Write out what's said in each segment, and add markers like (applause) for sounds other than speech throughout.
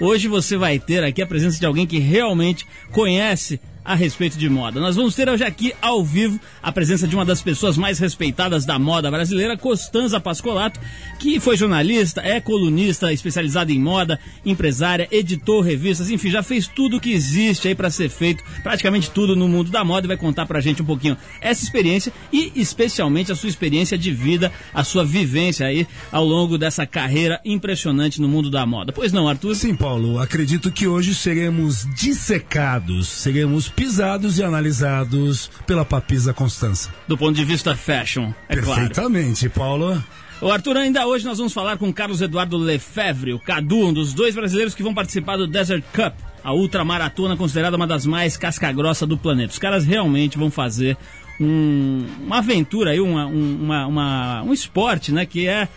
Hoje você vai ter aqui a presença de alguém que realmente conhece a respeito de moda. Nós vamos ter hoje aqui ao vivo a presença de uma das pessoas mais respeitadas da moda brasileira, Costanza Pascolato, que foi jornalista, é colunista especializada em moda, empresária, editor revistas, enfim, já fez tudo que existe aí para ser feito, praticamente tudo no mundo da moda e vai contar pra gente um pouquinho essa experiência e especialmente a sua experiência de vida, a sua vivência aí ao longo dessa carreira impressionante no mundo da moda. Pois não, Arthur? Sim, Paulo, acredito que hoje seremos dissecados, seremos pisados e analisados pela papisa Constança. Do ponto de vista fashion, é Perfeitamente, claro. Paulo. O Arthur, ainda hoje nós vamos falar com Carlos Eduardo Lefebvre, o Cadu, um dos dois brasileiros que vão participar do Desert Cup, a ultramaratona considerada uma das mais casca-grossa do planeta. Os caras realmente vão fazer um, uma aventura aí, uma, uma, uma, um esporte, né, que é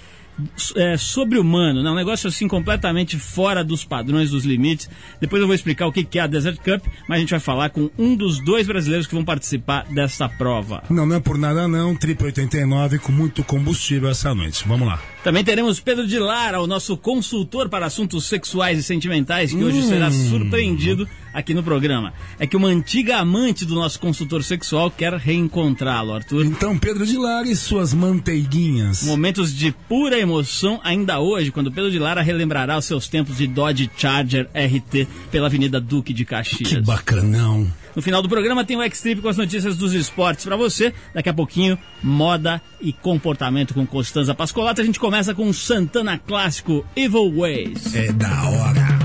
é, sobre-humano, né? um negócio assim completamente fora dos padrões, dos limites. Depois eu vou explicar o que é a Desert Cup, mas a gente vai falar com um dos dois brasileiros que vão participar dessa prova. Não, não é por nada não, Triple 89 com muito combustível essa noite. Vamos lá. Também teremos Pedro de Lara, o nosso consultor para assuntos sexuais e sentimentais, que hum. hoje será surpreendido aqui no programa. É que uma antiga amante do nosso consultor sexual quer reencontrá-lo, Arthur. Então, Pedro de Lara e suas manteiguinhas. Momentos de pura emoção ainda hoje, quando Pedro de Lara relembrará os seus tempos de Dodge Charger RT pela Avenida Duque de Caxias. Que bacanão. No final do programa tem o X-Trip com as notícias dos esportes para você. Daqui a pouquinho, moda e comportamento com Costanza Pascolato. A gente começa com Santana Clássico Evil Ways. É da hora.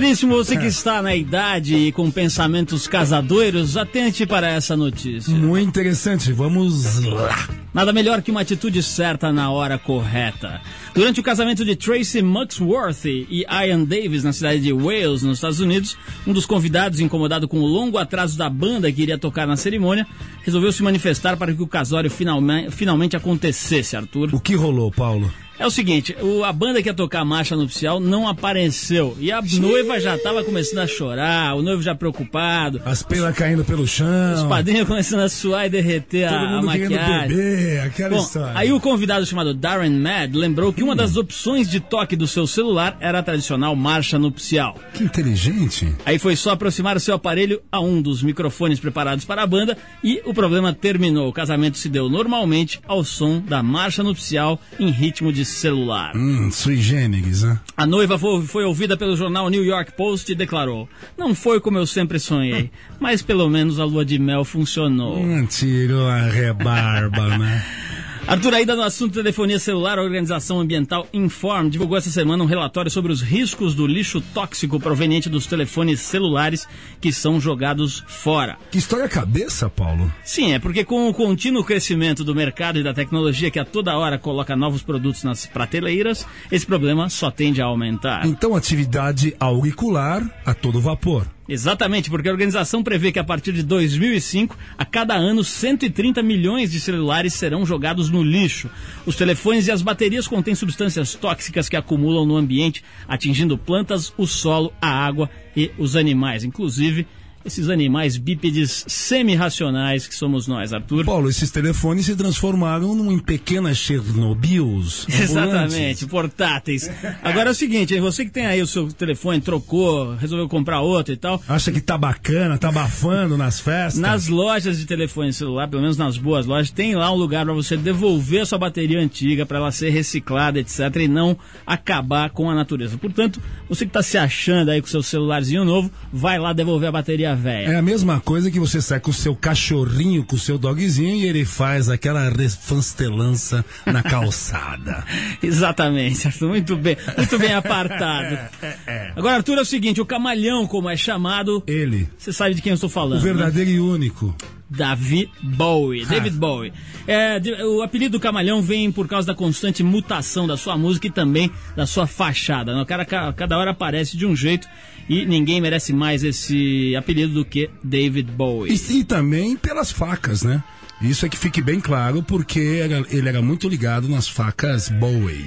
Veríssimo, você que está na idade e com pensamentos casadoiros, atente para essa notícia. Muito interessante, vamos lá. Nada melhor que uma atitude certa na hora correta. Durante o casamento de Tracy Muxworthy e Ian Davis na cidade de Wales, nos Estados Unidos, um dos convidados, incomodado com o longo atraso da banda que iria tocar na cerimônia, resolveu se manifestar para que o casório finalmente, finalmente acontecesse, Arthur. O que rolou, Paulo? É o seguinte, o, a banda que ia tocar a marcha nupcial não apareceu. E a noiva já estava começando a chorar, o noivo já preocupado. As pelas caindo pelo chão. Os padrinhos começando a suar e derreter Todo a, a maquiagem. beber, aquela Bom, história. aí o convidado chamado Darren Mad lembrou que uma das opções de toque do seu celular era a tradicional marcha nupcial. Que inteligente. Aí foi só aproximar o seu aparelho a um dos microfones preparados para a banda e o problema terminou. O casamento se deu normalmente ao som da marcha nupcial em ritmo de celular. Hum, sui generis, né? A noiva foi, ouvida pelo jornal New York Post e declarou: Não foi como eu sempre sonhei, mas pelo menos a lua de mel funcionou. Hum, tirou a rebarba, né? (laughs) Arthur, ainda no assunto telefonia celular, a Organização Ambiental Inform divulgou essa semana um relatório sobre os riscos do lixo tóxico proveniente dos telefones celulares que são jogados fora. Que história cabeça, Paulo? Sim, é porque com o contínuo crescimento do mercado e da tecnologia que a toda hora coloca novos produtos nas prateleiras, esse problema só tende a aumentar. Então, atividade auricular a todo vapor. Exatamente, porque a organização prevê que a partir de 2005, a cada ano, 130 milhões de celulares serão jogados no lixo. Os telefones e as baterias contêm substâncias tóxicas que acumulam no ambiente, atingindo plantas, o solo, a água e os animais, inclusive esses animais bípedes semi-racionais que somos nós, Arthur. Paulo, esses telefones se transformaram num, em pequenas Chernobyls. (laughs) Exatamente, portáteis. Agora é o seguinte, hein, você que tem aí o seu telefone, trocou, resolveu comprar outro e tal, Acha que tá bacana, tá abafando nas festas? Nas lojas de telefone celular, pelo menos nas boas lojas, tem lá um lugar para você devolver a sua bateria antiga para ela ser reciclada, etc, e não acabar com a natureza. Portanto, você que está se achando aí com seu celularzinho novo, vai lá devolver a bateria É a mesma coisa que você sai com o seu cachorrinho, com o seu dogzinho e ele faz aquela refanstelança na calçada. (laughs) Exatamente, Arthur, muito bem, muito bem apartado. (laughs) Agora, Arthur, é o seguinte, o camalhão, como é chamado, Ele, você sabe de quem eu estou falando. o né? verdadeiro e único. David Bowie. David Bowie. É, o apelido do Camalhão vem por causa da constante mutação da sua música e também da sua fachada. né? O cara ca- cada hora aparece de um jeito e ninguém merece mais esse apelido do que David Bowie. E, e também pelas facas, né? Isso é que fique bem claro, porque era- ele era muito ligado nas facas Bowie.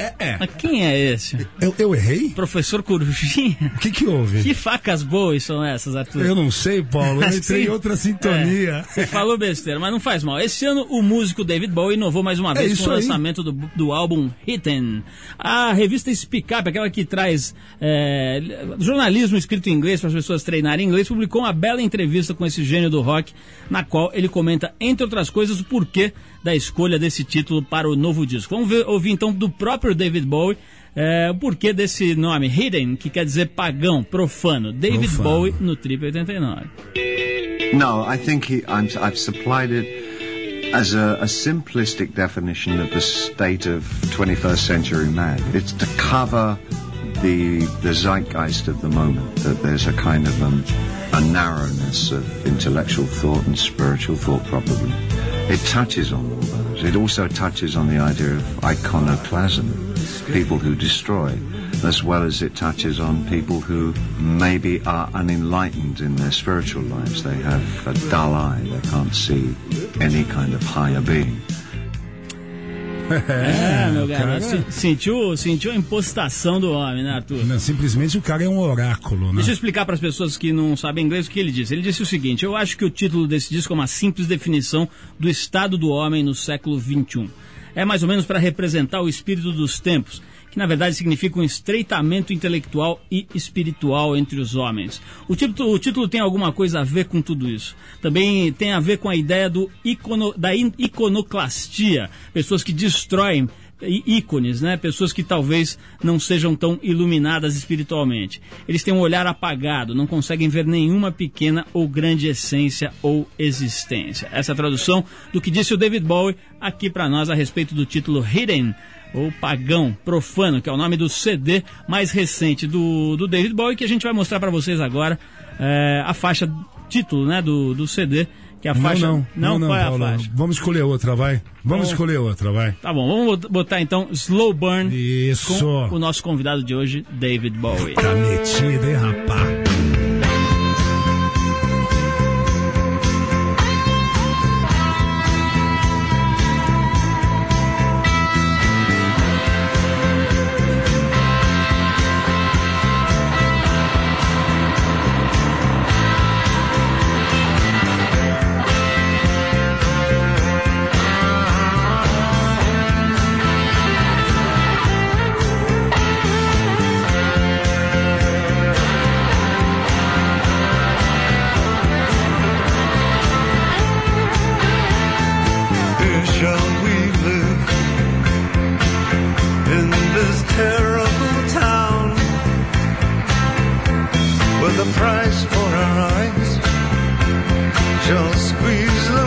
Mas, É, é. mas quem é esse? Eu, eu errei? Professor Corujinha? O que que houve? Que facas boas são essas, Arthur? Eu não sei, Paulo. Eu entrei em outra sintonia. É, falou besteira, mas não faz mal. Esse ano o músico David Bowie inovou mais uma vez É com o lançamento do, do álbum Hidden. A revista Speak Up, aquela que traz é, jornalismo escrito em inglês para as pessoas treinarem inglês, publicou uma bela entrevista com esse gênio do rock, na qual ele comenta, entre outras coisas, o porquê da escolha desse título para o novo disco. Vamos ver- ouvir então do próprio David Bowie. é, o porquê desse nome, Hidden, que quer dizer pagão, profano. David Profano. Bowie no Trip 89. No, I think he, I'm, I've supplied it as a, a simplistic definition of the state of 21st century man. It's to cover the the zeitgeist of the moment. That there's a kind of um, a narrowness of intellectual thought and spiritual thought, probably. It touches on all those. It also touches on the idea of iconoclasm, people who destroy, as well as it touches on people who maybe are unenlightened in their spiritual lives. They have a dull eye. They can't see any kind of higher being. É, meu cara- garoto. se- Sentiu, sentiu a impostação do homem, né, Arthur? Não, simplesmente o cara é um oráculo, né? Deixa eu explicar para as pessoas que não sabem inglês o que ele disse. Ele disse o seguinte: Eu acho que o título desse disco é uma simples definição do estado do homem no século XXI. É mais ou menos para representar o espírito dos tempos, que na verdade significa um estreitamento intelectual e espiritual entre os homens. O título, o título tem alguma coisa a ver com tudo isso. Também tem a ver com a ideia do icono, da iconoclastia, pessoas que destroem ícones, né? Pessoas que talvez não sejam tão iluminadas espiritualmente. Eles têm um olhar apagado, não conseguem ver nenhuma pequena ou grande essência ou existência. Essa é tradução do que disse o David Bowie aqui para nós a respeito do título Hidden ou Pagão Profano, que é o nome do CD mais recente do, do David Bowie, que a gente vai mostrar para vocês agora é, a faixa título né, do, do CD. Que é a faixa. Não, não, não, não, qual é a Paulo, faixa? Vamos escolher outra, vai. Vamos Bom. escolher outra, vai. Tá bom, vamos botar então Slow Burn Isso. com o nosso convidado de hoje, David Bowie. Tá metido, hein, rapá? Don't squeeze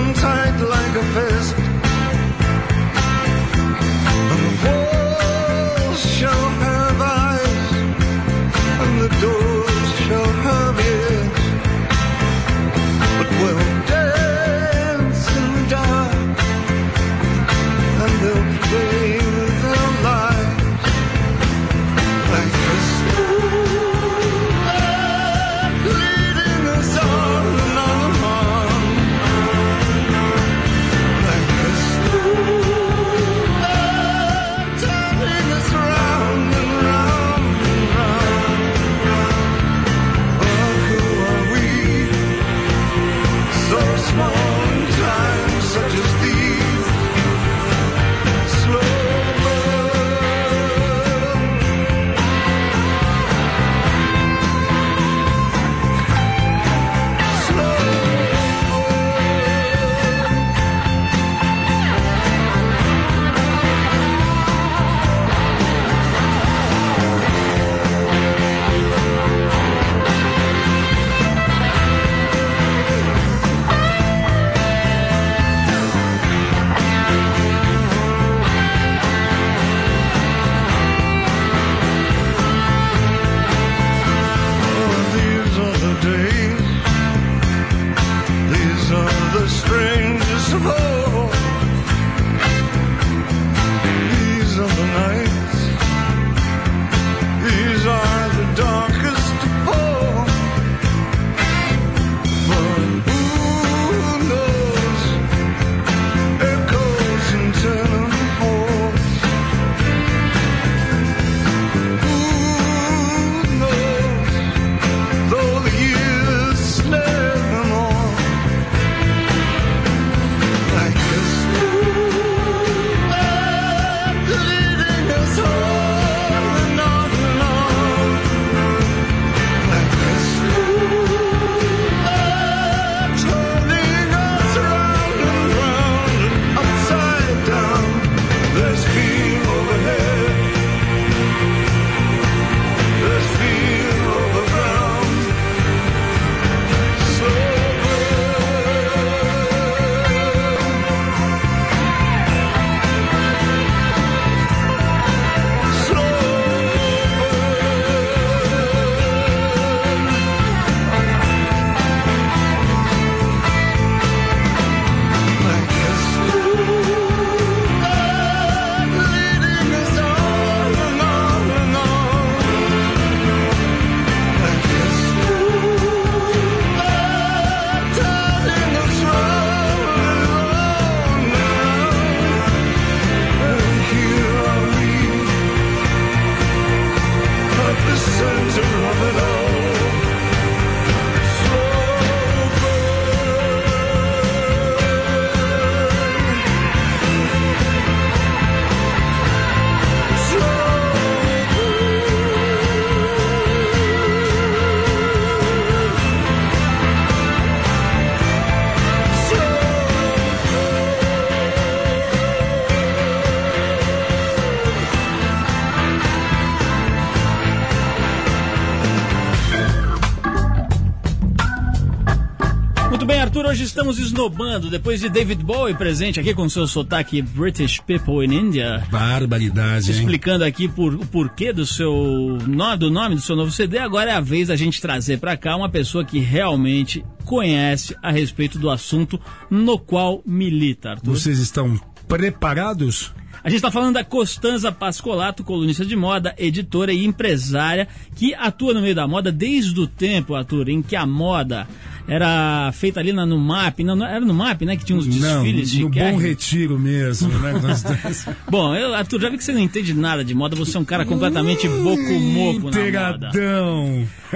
Arthur, hoje estamos esnobando, depois de David Bowie presente aqui com seu sotaque British People in India. Barbaridade, hein? Explicando aqui por, o porquê do seu do nome do seu novo CD, agora é a vez da gente trazer para cá uma pessoa que realmente conhece a respeito do assunto no qual milita, Arthur. Vocês estão preparados? A gente está falando da Costanza Pascolato, colunista de moda, editora e empresária, que atua no meio da moda desde o tempo, Arthur, em que a moda era feita ali na, no MAP, não, não, era no MAP, né, que tinha uns desfiles não, no de Bom Retiro mesmo, né? (laughs) Bom, eu, Arthur, já vi que você não entende nada de moda, você é um cara completamente boco-moco na moda.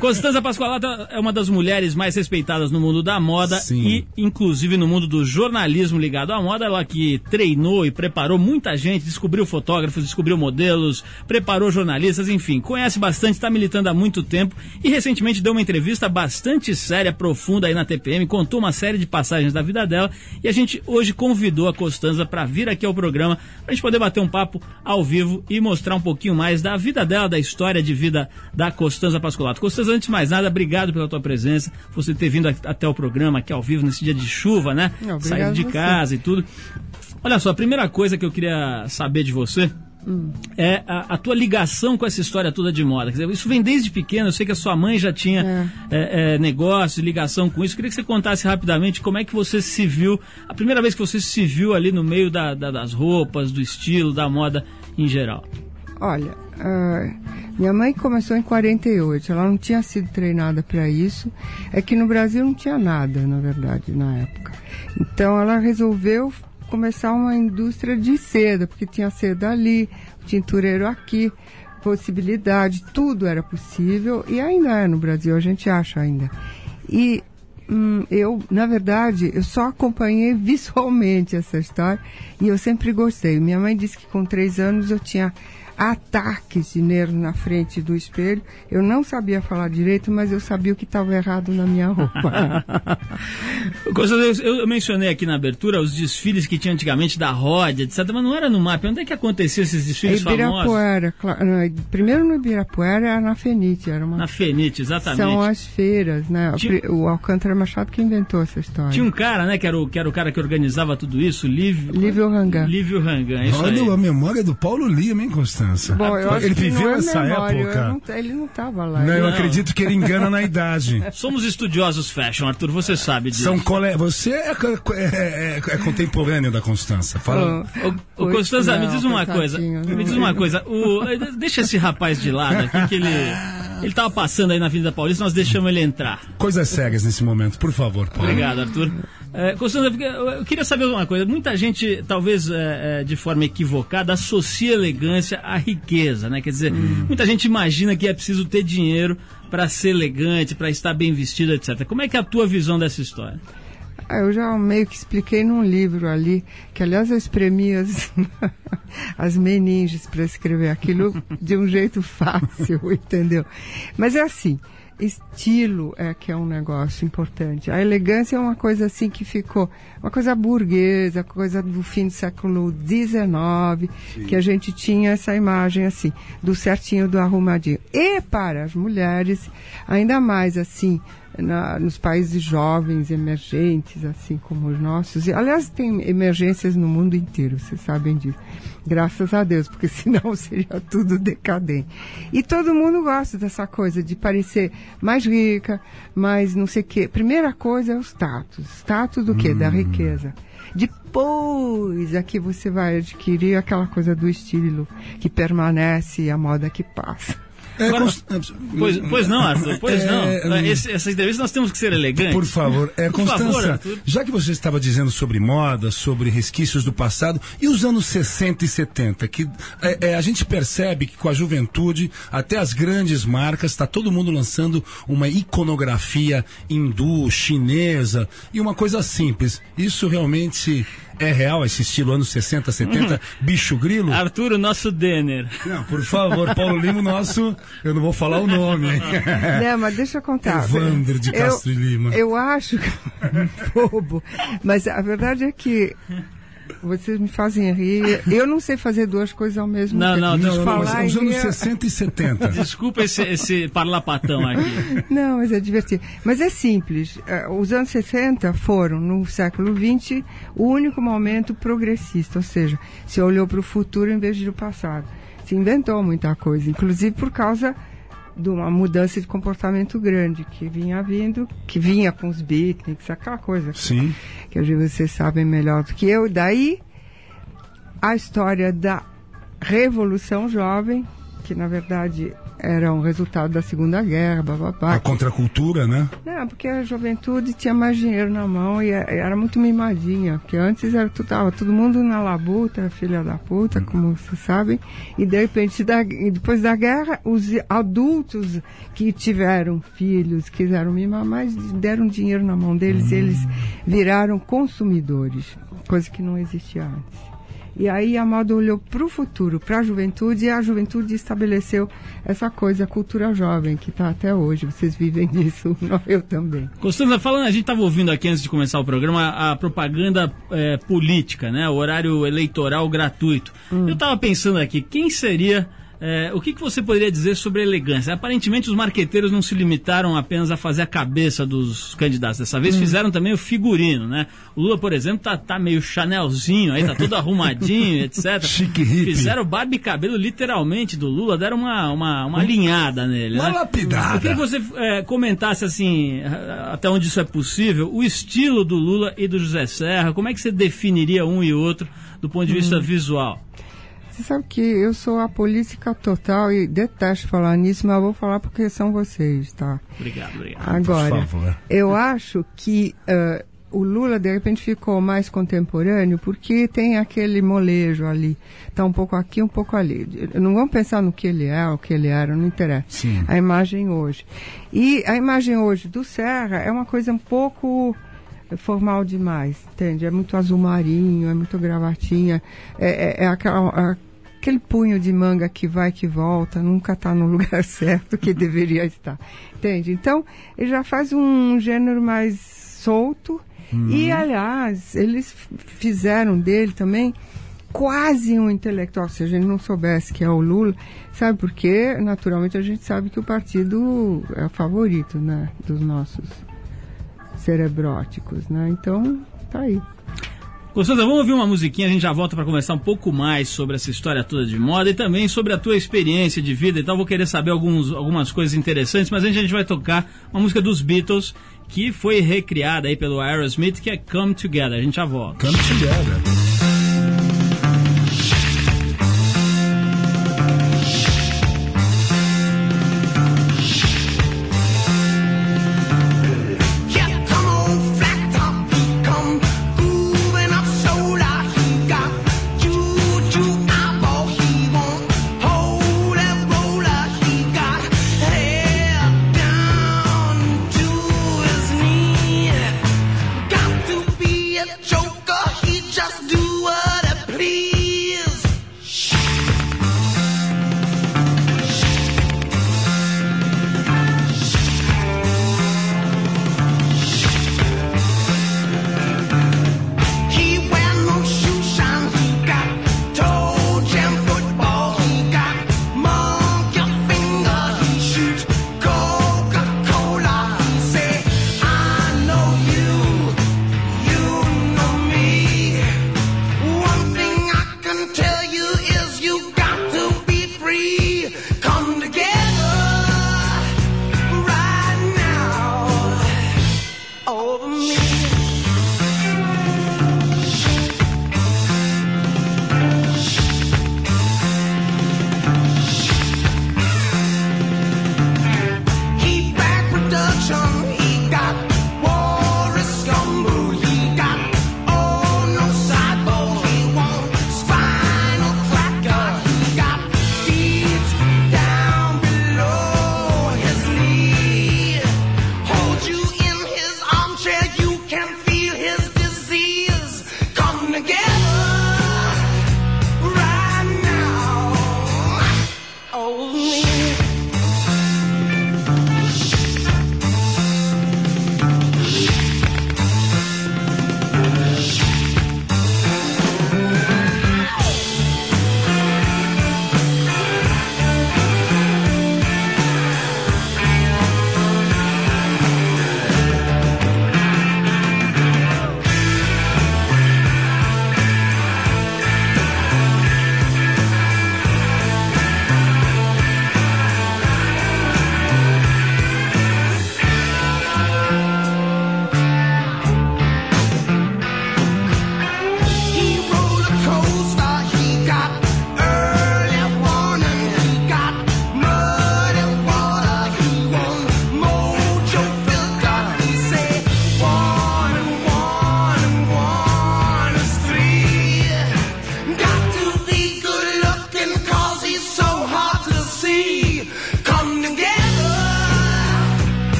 Constanza Pasqualato é uma das mulheres mais respeitadas no mundo da moda Sim. e, inclusive, no mundo do jornalismo ligado à moda. Ela que treinou e preparou muita gente, descobriu fotógrafos, descobriu modelos, preparou jornalistas, enfim, conhece bastante, está militando há muito tempo e recentemente deu uma entrevista bastante séria, profunda aí na TPM, contou uma série de passagens da vida dela e a gente hoje convidou a Costanza para vir aqui ao programa para a gente poder bater um papo ao vivo e mostrar um pouquinho mais da vida dela, da história de vida da Costanza Pascolato. Costanza, antes de mais nada, obrigado pela tua presença, você ter vindo até o programa aqui ao vivo nesse dia de chuva, né? Não, Saindo de casa e tudo. Olha só, a primeira coisa que eu queria saber de você Hum. é a, a tua ligação com essa história toda de moda. Dizer, isso vem desde pequeno, eu sei que a sua mãe já tinha é, é, negócio, ligação com isso. Eu queria que você contasse rapidamente como é que você se viu, a primeira vez que você se viu ali no meio da, da- das roupas, do estilo, da moda em geral. Olha, ah, minha mãe começou em 48, ela não tinha sido treinada para isso. É que no Brasil não tinha nada, na verdade, na época. Então ela resolveu começar uma indústria de seda, porque tinha seda ali, tintureiro aqui, possibilidade, tudo era possível e ainda é no Brasil, a gente acha ainda. E hum, eu, na verdade, eu só acompanhei (laughs) visualmente essa história e eu sempre gostei. Minha mãe disse que com três anos eu tinha ataques de nervo na frente do espelho. Eu não sabia falar direito, mas eu sabia o que estava errado na minha roupa. (laughs) Eu, mencionei aqui na abertura os desfiles que tinha antigamente da Rod, etc. Mas não era no MAP. Onde é que acontecia esses É desfiles famosos? Ibirapuera, claro, não, primeiro no Ibirapuera era na Fenite, era uma Na Fenite, exatamente. são as feiras, né? Tinha- O Alcântara Machado que inventou essa história. Tinha um cara, né, que era o, que era o cara que organizava tudo isso, Lívio... Lívio Rangan. Lívio Rangan, isso aí. Olha a memória do Paulo Lima, hein, Constança? Bom, eu acho ele que viveu não é essa memória, época. não- ele não estava lá. Não, eu Não. acredito que ele engana na idade. (laughs) Somos estudiosos fashion, Arthur, você sabe disso. São cole... Você é, é- é- é contemporâneo da Constança. Fala. Ô, ô, Constanza, me Não, diz uma coisa. Me diz uma coisa. O, deixa esse rapaz de lado aqui, que ele. Ele tava passando aí na Avenida Paulista, nós deixamos ele entrar. Coisas sérias nesse momento, por favor, Paulo. Obrigado, Arthur. É, Constanza, eu- queria saber uma coisa. Muita gente, talvez é, é, de forma equivocada, associa elegância à riqueza, né? Quer dizer, muita gente imagina que é preciso ter dinheiro para ser elegante, para estar bem vestido, etc. Como é que é a tua visão dessa história? Ah, Eu já meio que expliquei num livro ali, que aliás eu espremi as, (laughs) as meninges para escrever aquilo de um jeito fácil, (laughs) entendeu? Mas é assim, estilo é que é um negócio importante. A elegância é uma coisa assim que ficou, uma coisa burguesa, coisa do fim do século XIX, que a gente tinha essa imagem assim, do certinho, do arrumadinho. E para as mulheres, ainda mais assim, na- nos países jovens, emergentes, assim como os nossos. E, aliás, tem emergências no mundo inteiro, vocês sabem disso. Graças a Deus, porque (laughs) senão seria tudo decadente. E todo mundo gosta dessa coisa de parecer mais rica, mais não sei o quê. Primeira coisa é o status. Status do quê? Da riqueza. Depois é que você vai adquirir aquela coisa do estilo que permanece e a moda que passa. É, Agora- Const- Pois, pois não, Arthur, pois É, não. hum. Esse- essa entrevista nós temos que ser elegantes. Por favor, é, Por favor, Constança, Arthur. já que você estava dizendo sobre moda, sobre resquícios do passado, e os anos 60 e 70, que é, é, a gente percebe que com a juventude, até as grandes marcas, está todo mundo lançando uma iconografia hindu, chinesa, e uma coisa simples. Isso realmente é real, esse estilo anos 60, 70, Uhum. bicho grilo? Arthur, o nosso Denner. Não, por favor, Paulo Lima, nosso, eu não vou falar o nome? Não, mas deixa eu contar. Evandro de Eu- Castro e Lima. Eu acho que bobo, mas a verdade é que Vocês me fazem rir. Eu não sei fazer duas coisas ao mesmo Não, tempo. não, Não, não, falar mas é e os anos rir- 60 e 70. Desculpa esse, esse parlapatão aqui. (laughs) Não, mas é divertido. Mas é simples. Eh, Os anos 60 foram, no século XX, o único momento progressista, ou seja, se olhou para o futuro em vez de o passado. Se inventou muita coisa, inclusive por causa de uma mudança de comportamento grande que vinha vindo, que vinha com os beatniks, aquela coisa Sim. que hoje vocês sabem melhor do que eu. Daí, a história da Revolução Jovem, que na verdade era um resultado da Segunda Guerra, bababá. A contracultura, né? Não, porque a juventude tinha mais dinheiro na mão e é- era muito mimadinha. Porque antes era tudo, tava todo mundo na labuta, filha da puta, como vocês sabem. E de repente, da- depois da guerra, os adultos que tiveram filhos, quiseram mimar mais, deram dinheiro na mão deles e eles viraram consumidores. Coisa que não existia antes. E aí a moda olhou para o futuro, para a juventude, e a juventude estabeleceu essa coisa, a cultura jovem, que está até hoje. Vocês vivem (laughs) disso, eu também. Costanza, falando, a gente estava ouvindo aqui antes de começar o programa a propaganda eh, política, né? O horário eleitoral gratuito. Eu estava pensando aqui, quem seria. Eh, o que, que você poderia dizer sobre elegância? Aparentemente, os marqueteiros não se limitaram apenas a fazer a cabeça dos candidatos. Dessa vez fizeram também o figurino, né? O Lula, por exemplo, tá, tá meio chanelzinho aí, tá todo (laughs) arrumadinho, etc. Chique hippie. Fizeram barba e cabelo literalmente do Lula, deram uma, uma, uma alinhada nele, Uma né? lapidada. Eu queria que você eh, comentasse, assim, até onde isso é possível, o estilo do Lula e do José Serra, como é que você definiria um e outro do ponto de vista visual? Você sabe que eu sou a política total e detesto falar nisso, mas eu vou falar porque são vocês, tá? Obrigado, obrigado. Agora, favor. eu acho que eh, o Lula de repente ficou mais contemporâneo porque tem aquele molejo ali. Tá um pouco aqui, um pouco ali. Não vamos pensar no que ele é, o que ele era, não interessa. Sim. A imagem hoje. E a imagem hoje do Serra é uma coisa um pouco formal demais, entende? É muito azul marinho, é muito gravatinha, é, é, é aquela, aquele punho de manga que vai que volta, nunca está no (laughs) lugar certo que deveria estar, entende? Então, ele já faz um gênero mais solto e, aliás, eles fizeram dele também quase um intelectual, se a gente não soubesse que é o Lula, sabe por quê? Naturalmente a gente sabe que o partido é o favorito, né, dos nossos cerebróticos, né? Então, tá aí. Gostosa, vamos ouvir uma musiquinha, a gente já volta para conversar um pouco mais sobre essa história toda de moda e também sobre a tua experiência de vida e tal. Vou querer saber alguns, algumas coisas interessantes, mas antes a gente vai tocar uma música dos Beatles que foi recriada aí pelo Aerosmith, que é Come Together. A gente já volta. Come together.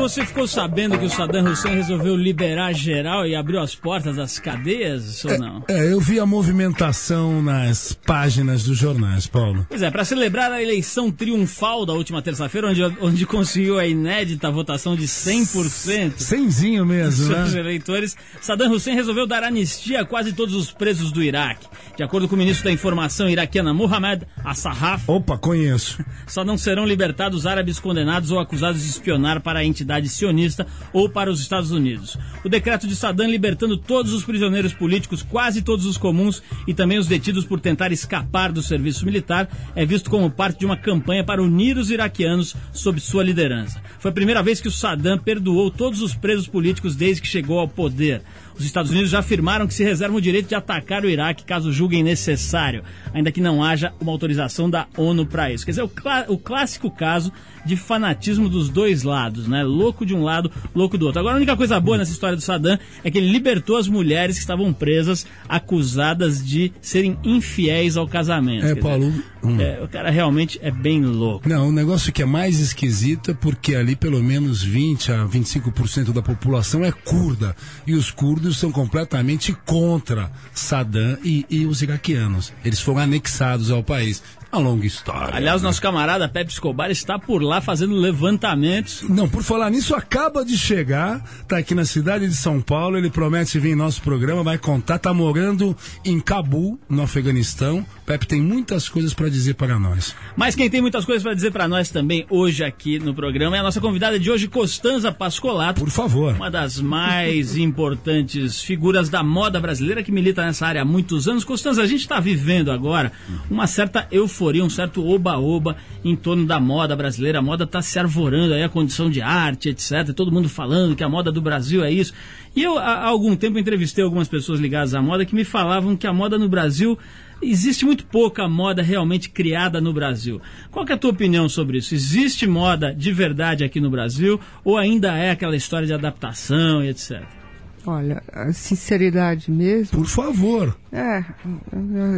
Você ficou sabendo que o Saddam Hussein resolveu liberar geral e abriu as portas das cadeias, ou não? É, eu vi a movimentação nas páginas dos jornais, Paulo. Pois é, para celebrar a eleição triunfal da última terça-feira, onde, onde conseguiu a inédita votação de 100% Cenzinho mesmo, dos né? eleitores, Saddam Hussein resolveu dar anistia a quase todos os presos do Iraque. De acordo com o ministro da Informação iraquiana Mohamed Assarraf, Opa, conheço. só não serão libertados árabes condenados ou acusados de espionar para a entidade sionista ou para os Estados Unidos. O decreto de Saddam libertando todos os prisioneiros políticos, quase todos os comuns e também os detidos por tentar escapar do serviço militar, é visto como parte de uma campanha para unir os iraquianos sob sua liderança. Foi a primeira vez que o Saddam perdoou todos os presos políticos desde que chegou ao poder. Os Estados Unidos já afirmaram que se reservam o direito de atacar o Iraque caso julguem necessário, ainda que não haja uma autorização da ONU para isso. Quer dizer, o, clá- o clássico caso de fanatismo dos dois lados, né? Louco de um lado, louco do outro. Agora, a única coisa boa nessa história do Saddam é que ele libertou as mulheres que estavam presas, acusadas de serem infiéis ao casamento. É, Paulo. dizer, hum. é, o cara realmente é bem louco. Não, o negócio que é mais esquisito é porque ali pelo menos 20 a 25% da população é curda. E os curdos são completamente contra Saddam e, e os iraquianos. Eles foram anexados ao país. Uma longa história. Aliás, nosso camarada Pepe Escobar está por lá fazendo levantamentos Não, por falar nisso, acaba de chegar, tá aqui na cidade de São Paulo, ele promete vir em nosso programa, vai contar, tá morando em Cabul, no Afeganistão. Pepe tem muitas coisas para dizer para nós. Mas quem tem muitas coisas para dizer para nós também hoje aqui no programa é a nossa convidada de hoje, Costanza Pascolato. Por favor. Uma das mais (laughs) importantes figuras da moda brasileira que milita nessa área há muitos anos. Costanza, a gente está vivendo agora uma certa euforia, um certo oba-oba em torno da moda brasileira. A moda está se arvorando aí, a condição de arte, etc. Todo mundo falando que a moda do Brasil é isso. E eu, há algum tempo, entrevistei algumas pessoas ligadas à moda que me falavam que a moda no Brasil existe muito pouca moda realmente criada no Brasil. Qual é a tua opinião sobre isso? Existe moda de verdade aqui no Brasil ou ainda é aquela história de adaptação e etc? Olha, a sinceridade mesmo. Por favor. É,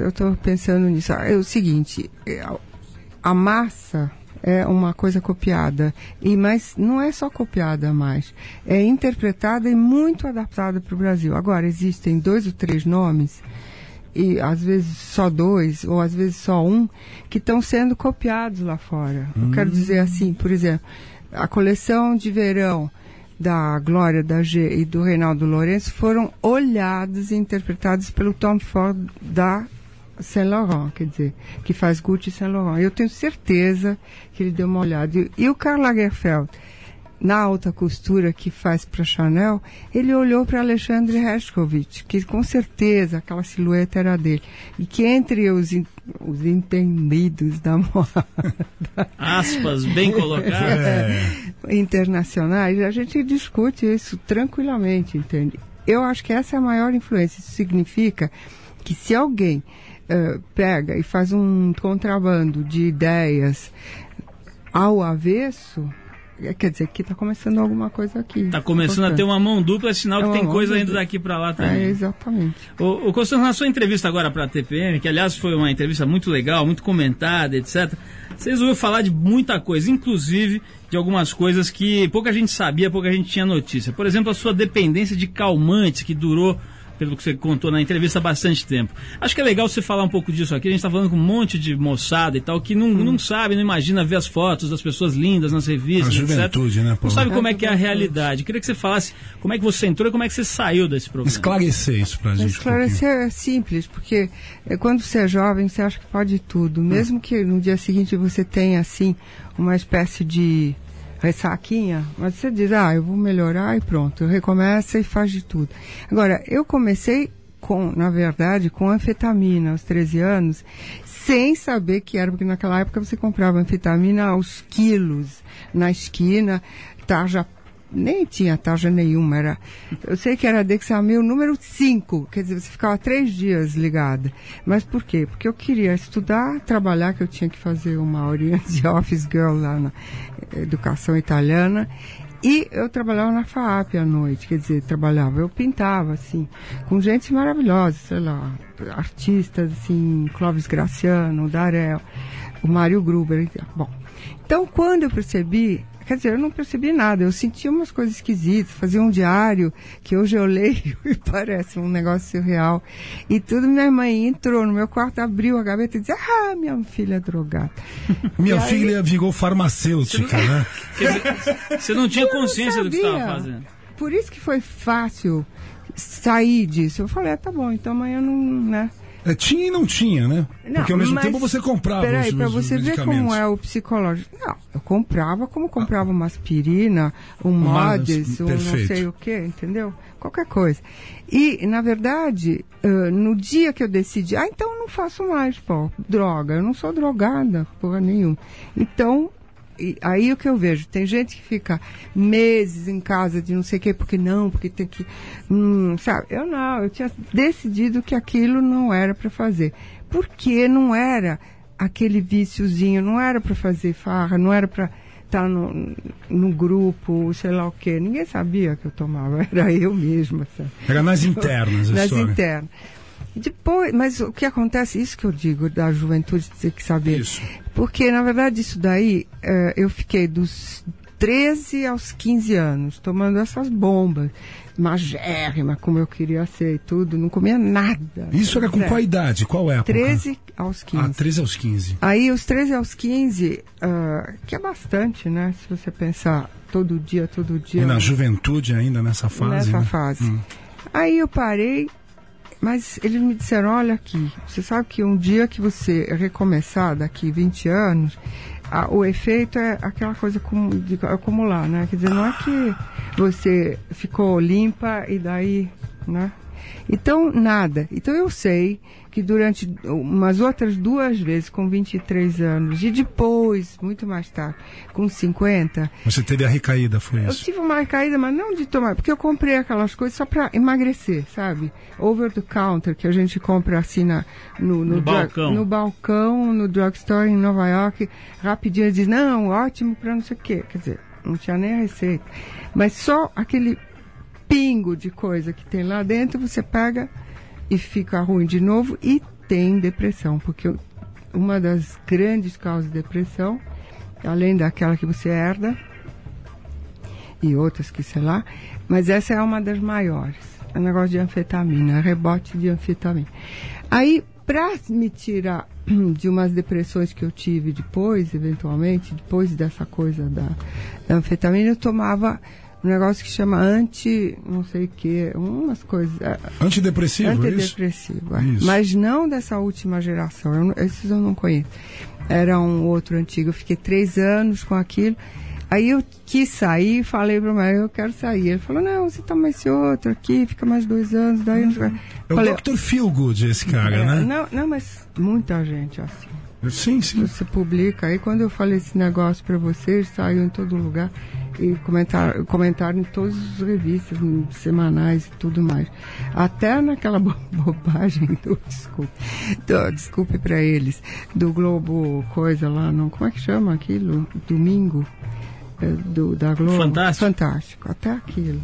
eu estou pensando nisso. É o seguinte, é, a massa é uma coisa copiada, e mas não é só copiada mais, é interpretada e muito adaptada para o Brasil. Agora, existem dois ou três nomes, e às vezes só dois, ou às vezes só um, que estão sendo copiados lá fora. Eu quero dizer assim, por exemplo, a coleção de verão da Glória da G e do Reinaldo Lourenço foram olhados e interpretados pelo Tom Ford da Saint Laurent, quer dizer, que faz Gucci e Saint Laurent. Eu tenho certeza que ele deu uma olhada. E, e o Karl Lagerfeld, na alta costura que faz para Chanel, ele olhou para Alexandre Hershkovich, que com certeza aquela silhueta era dele. E que entre os, en- os entendidos da (laughs) moda Aspas bem colocadas. Internacionais, a gente discute isso tranquilamente, entende? Eu acho que essa é a maior influência. Isso significa que se alguém eh, pega e faz um contrabando de ideias ao avesso, eh, quer dizer que está começando alguma coisa aqui. Tá começando a ter uma mão dupla, é sinal É que tem coisa indo daqui para lá É, também. exatamente. O, o Constantino, na sua entrevista agora para a TPM, que aliás foi uma entrevista muito legal, muito comentada, etc., você resolveu falar de muita coisa, inclusive de algumas coisas que pouca gente sabia, pouca gente tinha notícia. Por exemplo, a sua dependência de calmantes, que durou, pelo que você contou na entrevista, há bastante tempo. Acho que é legal você falar um pouco disso aqui. A gente está falando com um monte de moçada e tal, que não, não sabe, não imagina ver as fotos das pessoas lindas nas revistas, A etc. juventude, né, Não Paulo? sabe como É é que é a realidade. Queria que você falasse como é que você entrou e como é que você saiu desse programa. Esclarecer isso pra gente. um Esclarecer é simples, porque eh, quando você é jovem, você acha que pode tudo. Mesmo que no dia seguinte você tenha, assim, uma espécie de ressaquinha, mas você diz, ah, eu vou melhorar e pronto. Recomeça e faz de tudo. Agora, eu comecei com, na verdade, com anfetamina aos 13 anos, sem saber que era, porque naquela época você comprava anfetamina aos quilos na esquina, tarja nem tinha tarja nenhuma, era, eu sei que era Dexamil número 5, quer dizer, você ficava três dias ligada. Mas por quê? Porque eu queria estudar, trabalhar, que eu tinha que fazer uma horinha de (laughs) office girl lá na educação italiana, e eu trabalhava na FAAP à noite, quer dizer, trabalhava, eu pintava, assim, com gente maravilhosa, sei lá, artistas, assim, Clóvis Graciano, Darel, o Mário Gruber, bom. Então, quando eu percebi, quer dizer, eu não percebi nada. Eu sentia umas coisas esquisitas, fazia um diário que hoje eu (laughs) leio e parece um negócio surreal. E tudo minha mãe entrou no meu quarto, abriu a gaveta e disse: Ah, minha filha é drogada. (laughs) Minha E aí- filha virou farmacêutica, né? Quer (laughs) dizer, você não tinha Eu não consciência do que estava fazendo. Por isso que foi fácil sair disso. Eu falei, ah, tá bom, então amanhã não, né? É, tinha e não tinha, né? Não, Porque ao mesmo mas- tempo você comprava Peraí, os você ver como é o psicológico. Não, eu comprava como comprava uma aspirina, um Mods, um não sei o que, entendeu? Qualquer coisa. E, na verdade, ãh, no dia que eu decidi, ah, então eu não faço mais, pô, droga, eu não sou drogada, porra nenhuma. Então, e aí o que eu vejo, tem gente que fica meses em casa de não sei o que, porque não, porque tem que. hum, sabe? Eu não, eu tinha decidido que aquilo não era para fazer. Porque não era aquele viciozinho, não era para fazer farra, não era para estar no, no grupo, sei lá o quê. Ninguém sabia que eu tomava, (laughs) era eu mesma, sabe? Era nas internas a nas história. internas. E Depois, mas o que acontece, isso que eu digo da juventude ter que saber. Isso. Porque, na verdade, isso daí, eh, eu fiquei dos 13 aos 15 anos tomando essas bombas, magérrima, como eu queria ser e tudo, não comia nada. Isso era com qual idade? Qual época? 13 aos 15. Ah, 13 aos 15. Aí, os 13 aos 15, ah, que é bastante, né? Se você pensar todo dia, todo dia. E na juventude ainda, nessa fase, nessa né? fase. Aí eu parei, mas eles me disseram, olha aqui, você sabe que um dia que você recomeçar daqui 20 anos, a- o efeito é aquela coisa cum- de acumular, né? Quer dizer, não é que você ficou limpa e daí, né? Então, nada. Então eu sei que durante umas outras duas vezes, com 23 anos, e depois, muito mais tarde, com 50, Você teve a recaída, foi eu isso? tive uma recaída, mas não de tomar, porque eu comprei aquelas coisas só pra emagrecer, sabe? Over the counter, que a gente compra assim na, no, No drug- balcão. no balcão, no drugstore em Nova York, rapidinho eles dizem, não, ótimo pra não sei o quê. Quer dizer, não tinha nem a receita. Mas só aquele pingo de coisa que tem lá dentro, você pega e fica ruim de novo e tem depressão, porque uma das grandes causas de depressão, além daquela que você herda, e outras que sei lá, mas essa é uma das maiores. É um negócio de anfetamina, rebote de anfetamina. Aí, para me tirar (clears throat) de umas depressões que eu tive depois, eventualmente, depois dessa coisa da, da anfetamina, eu tomava um negócio que chama anti, não sei o que, umas coisas. é, Antidepressivo, é isso? Antidepressivo, é. Isso. mas não dessa última geração. Eu não- esses eu não conheço. Era um outro antigo. Eu fiquei três anos com aquilo. Aí eu quis sair e falei para o meu eu quero sair. Ele falou, não, você toma esse outro aqui, fica mais dois anos, daí não sei. É o Falei, Dr. Feelgood, esse cara, é, né? não, não, mas muita gente é assim. Sim, sim. Você publica. Aí quando eu falei esse negócio para vocês, saiu em todo lugar. E comentaram, comentaram em todas as revistas, em semanais e tudo mais. Até naquela (laughs) bo- bobagem do, desculpe, do, desculpe para eles, do Globo Coisa lá, não, como é que chama aquilo? Domingo? É, do, da Globo. Fantástico. Fantástico, até aquilo.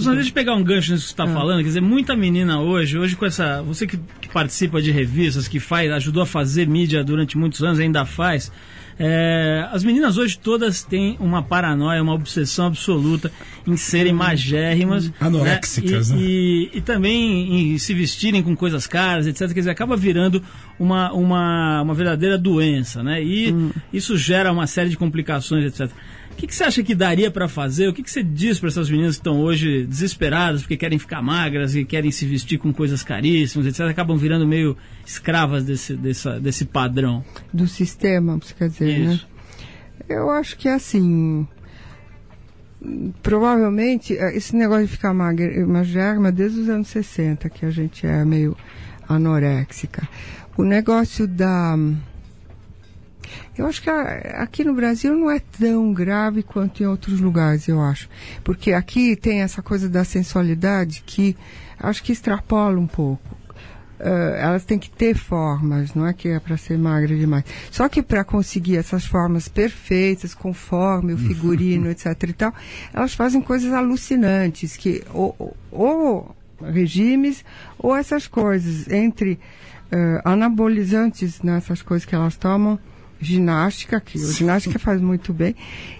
Sandra, deixa eu pegar um gancho nisso que você Ah. está falando. Quer dizer, muita menina hoje, hoje com essa. Você que, que participa de revistas, que faz, ajudou a fazer mídia durante muitos anos, ainda faz. é, as meninas hoje todas têm uma paranoia, uma obsessão absoluta em serem magérrimas. Anoréxicas, né? né? E, e, e também em se vestirem com coisas caras, etc. Quer dizer, acaba virando uma, uma, uma verdadeira doença, né? E isso gera uma série de complicações, etc. O que, que você acha que daria para fazer? O que, que você diz para essas meninas que estão hoje desesperadas porque querem ficar magras e querem se vestir com coisas caríssimas, etc. Acabam virando meio escravas desse, dessa, desse padrão. Do sistema, você quer dizer, né? Isso. Eu acho que assim. Provavelmente, eh, esse negócio de ficar magra, magérrima desde os anos 60, que a gente é meio anoréxica. O negócio da. Eu acho que a- aqui no Brasil não é tão grave quanto em outros lugares, eu acho. Porque aqui tem essa coisa da sensualidade que acho que extrapola um pouco. Eh, elas têm que ter formas, não é que é para ser magra demais. Só que para conseguir essas formas perfeitas, conforme o (laughs) figurino, etc e tal, elas fazem coisas alucinantes, que ou, ou- regimes ou essas coisas entre eh, anabolizantes nessas coisas que elas tomam ginástica, que a ginástica faz muito bem,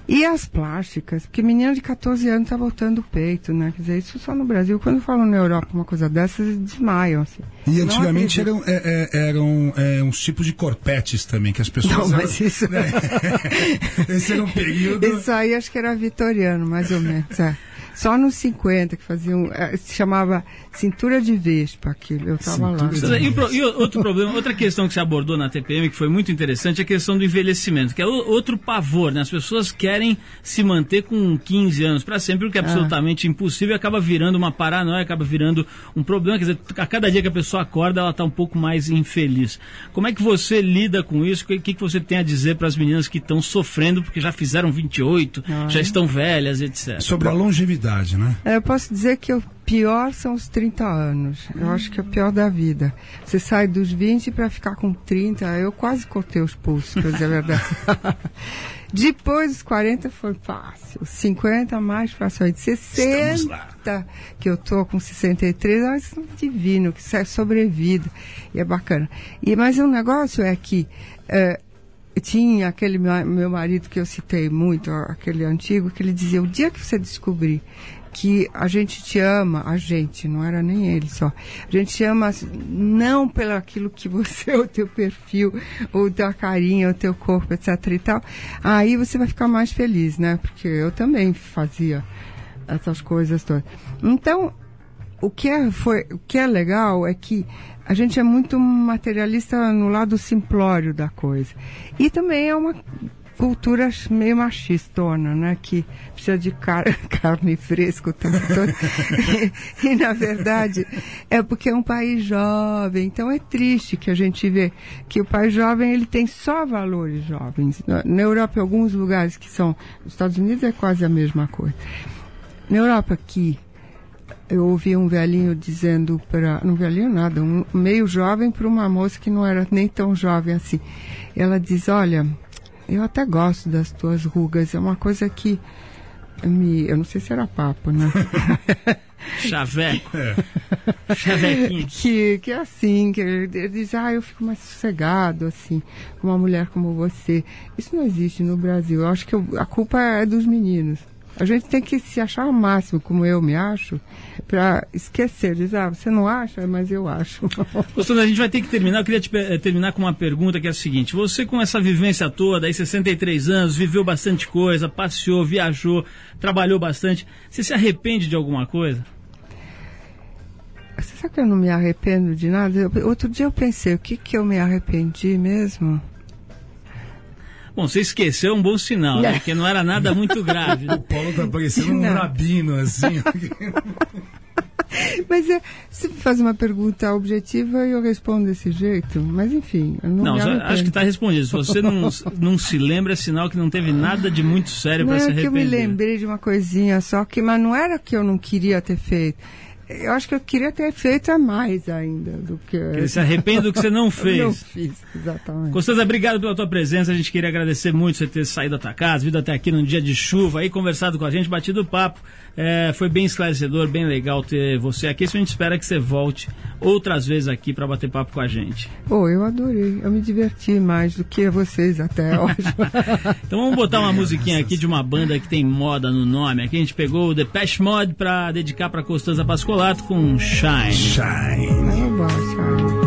e as plásticas, porque menina de 14 anos tá botando o peito, né? Quer dizer, isso só no Brasil. Quando falam na Europa uma coisa dessas, eles desmaiam, assim. E antigamente eram, é, é, eram é, uns tipos de corpetes também, que as pessoas. Não, mas isso... (laughs) Esse era um (laughs) período. Isso aí acho que era vitoriano, mais ou menos. é. Só nos 50 que faziam. eh, Se chamava cintura de vespa aquilo. Eu tava lá. E, e outro problema, outra questão que se abordou na TPM que foi muito interessante é a questão do envelhecimento, que é outro pavor, né? As pessoas querem se manter com 15 anos para sempre, o que é absolutamente impossível e acaba virando uma paranoia, acaba virando um problema. Quer dizer, a cada dia que a pessoa acorda, ela está um pouco mais infeliz. Como é que você lida com isso? O que, que que você tem a dizer para as meninas que estão sofrendo porque já fizeram 28, já estão velhas, etc. Sobre a longevidade, né? É, Eu posso dizer que o pior são os 30 anos. Eu acho que é o pior da vida. Você sai dos 20 para ficar com 30, eu quase cortei os pulsos, pra dizer a verdade. (laughs) Depois dos 40 foi fácil. 50 mais fácil. ainda. 60, que eu tô com 63, eu acho divino, que isso é sobrevida. E é bacana. E, mas o negócio é que é, tinha aquele meu, meu marido que eu citei muito, aquele antigo, que ele dizia, o dia que você descobrir que a gente te ama, a gente, não era nem ele só, a gente te ama não pelo aquilo que você, (laughs) o teu perfil, ou tua carinha, o teu corpo, etc e tal, aí você vai ficar mais feliz, né? Porque eu também fazia essas coisas todas. Então, o que é, foi, o que é legal é que a gente é muito materialista no lado simplório da coisa. E também é uma cultura meio machistona, né? Que precisa de car (laughs) carne fresca o tempo todo. (laughs) e, na verdade, é porque é um país jovem. Então é triste que a gente vê que o país jovem ele tem só valores jovens. Na, na Europa, alguns lugares que são... Nos Estados Unidos é quase a mesma coisa. Na Europa, aqui, eu ouvi um velhinho dizendo para. Não velhinho nada, um meio jovem para uma moça que não era nem tão jovem assim. Ela diz: Olha, eu até gosto das tuas rugas, é uma coisa que. Me, eu não sei se era papo, né? (laughs) Chaveco. Chavequinho. que, que é assim, que ele diz, ah, eu fico mais sossegado, assim, com uma mulher como você. Isso não existe no Brasil. Eu acho que eu- a culpa é dos meninos. A gente tem que se achar ao máximo, como eu me acho, para esquecer. Diz, ah, você não acha, mas eu acho. (laughs) Gostando, a gente vai ter que terminar. Eu queria te, eh, terminar com uma pergunta que é a seguinte: você, com essa vivência toda, aí 63 anos, viveu bastante coisa, passeou, viajou, trabalhou bastante. Você se arrepende de alguma coisa? Você sabe que eu não me arrependo de nada? Eu- outro dia eu pensei, o que que eu me arrependi mesmo? Bom, você esqueceu é um bom sinal, né? Porque não era nada muito grave. né? (laughs) O Paulo tá parecendo um Não. rabino, assim. (laughs) Mas é, se faz uma pergunta objetiva, eu respondo desse jeito. Mas enfim, eu não, Não, só- acho que está respondido. Se você não, não se lembra, é sinal que não teve nada de muito sério Não para se é que eu me arrepender. lembrei de uma coisinha só, que, mas não era que eu não queria ter feito. Eu acho que eu queria ter feito a mais ainda do que. Ele se arrepende do que você não (laughs) Eu fez. Não fiz, exatamente. Constança, obrigado pela tua presença. A gente queria agradecer muito você ter saído da tua casa, vindo até aqui num dia de chuva, aí conversado com a gente, batido papo. É, foi bem esclarecedor, bem legal ter você aqui. Isso a gente espera que você volte outras vezes aqui para bater papo com a gente. Pô, eu adorei. Eu me diverti mais do que vocês até (laughs) hoje. Então vamos botar uma musiquinha aqui de uma banda que tem moda no nome. Aqui a gente pegou o Depeche Mode para dedicar para Constanza Pascolato com Shine. Shine. eu gosto,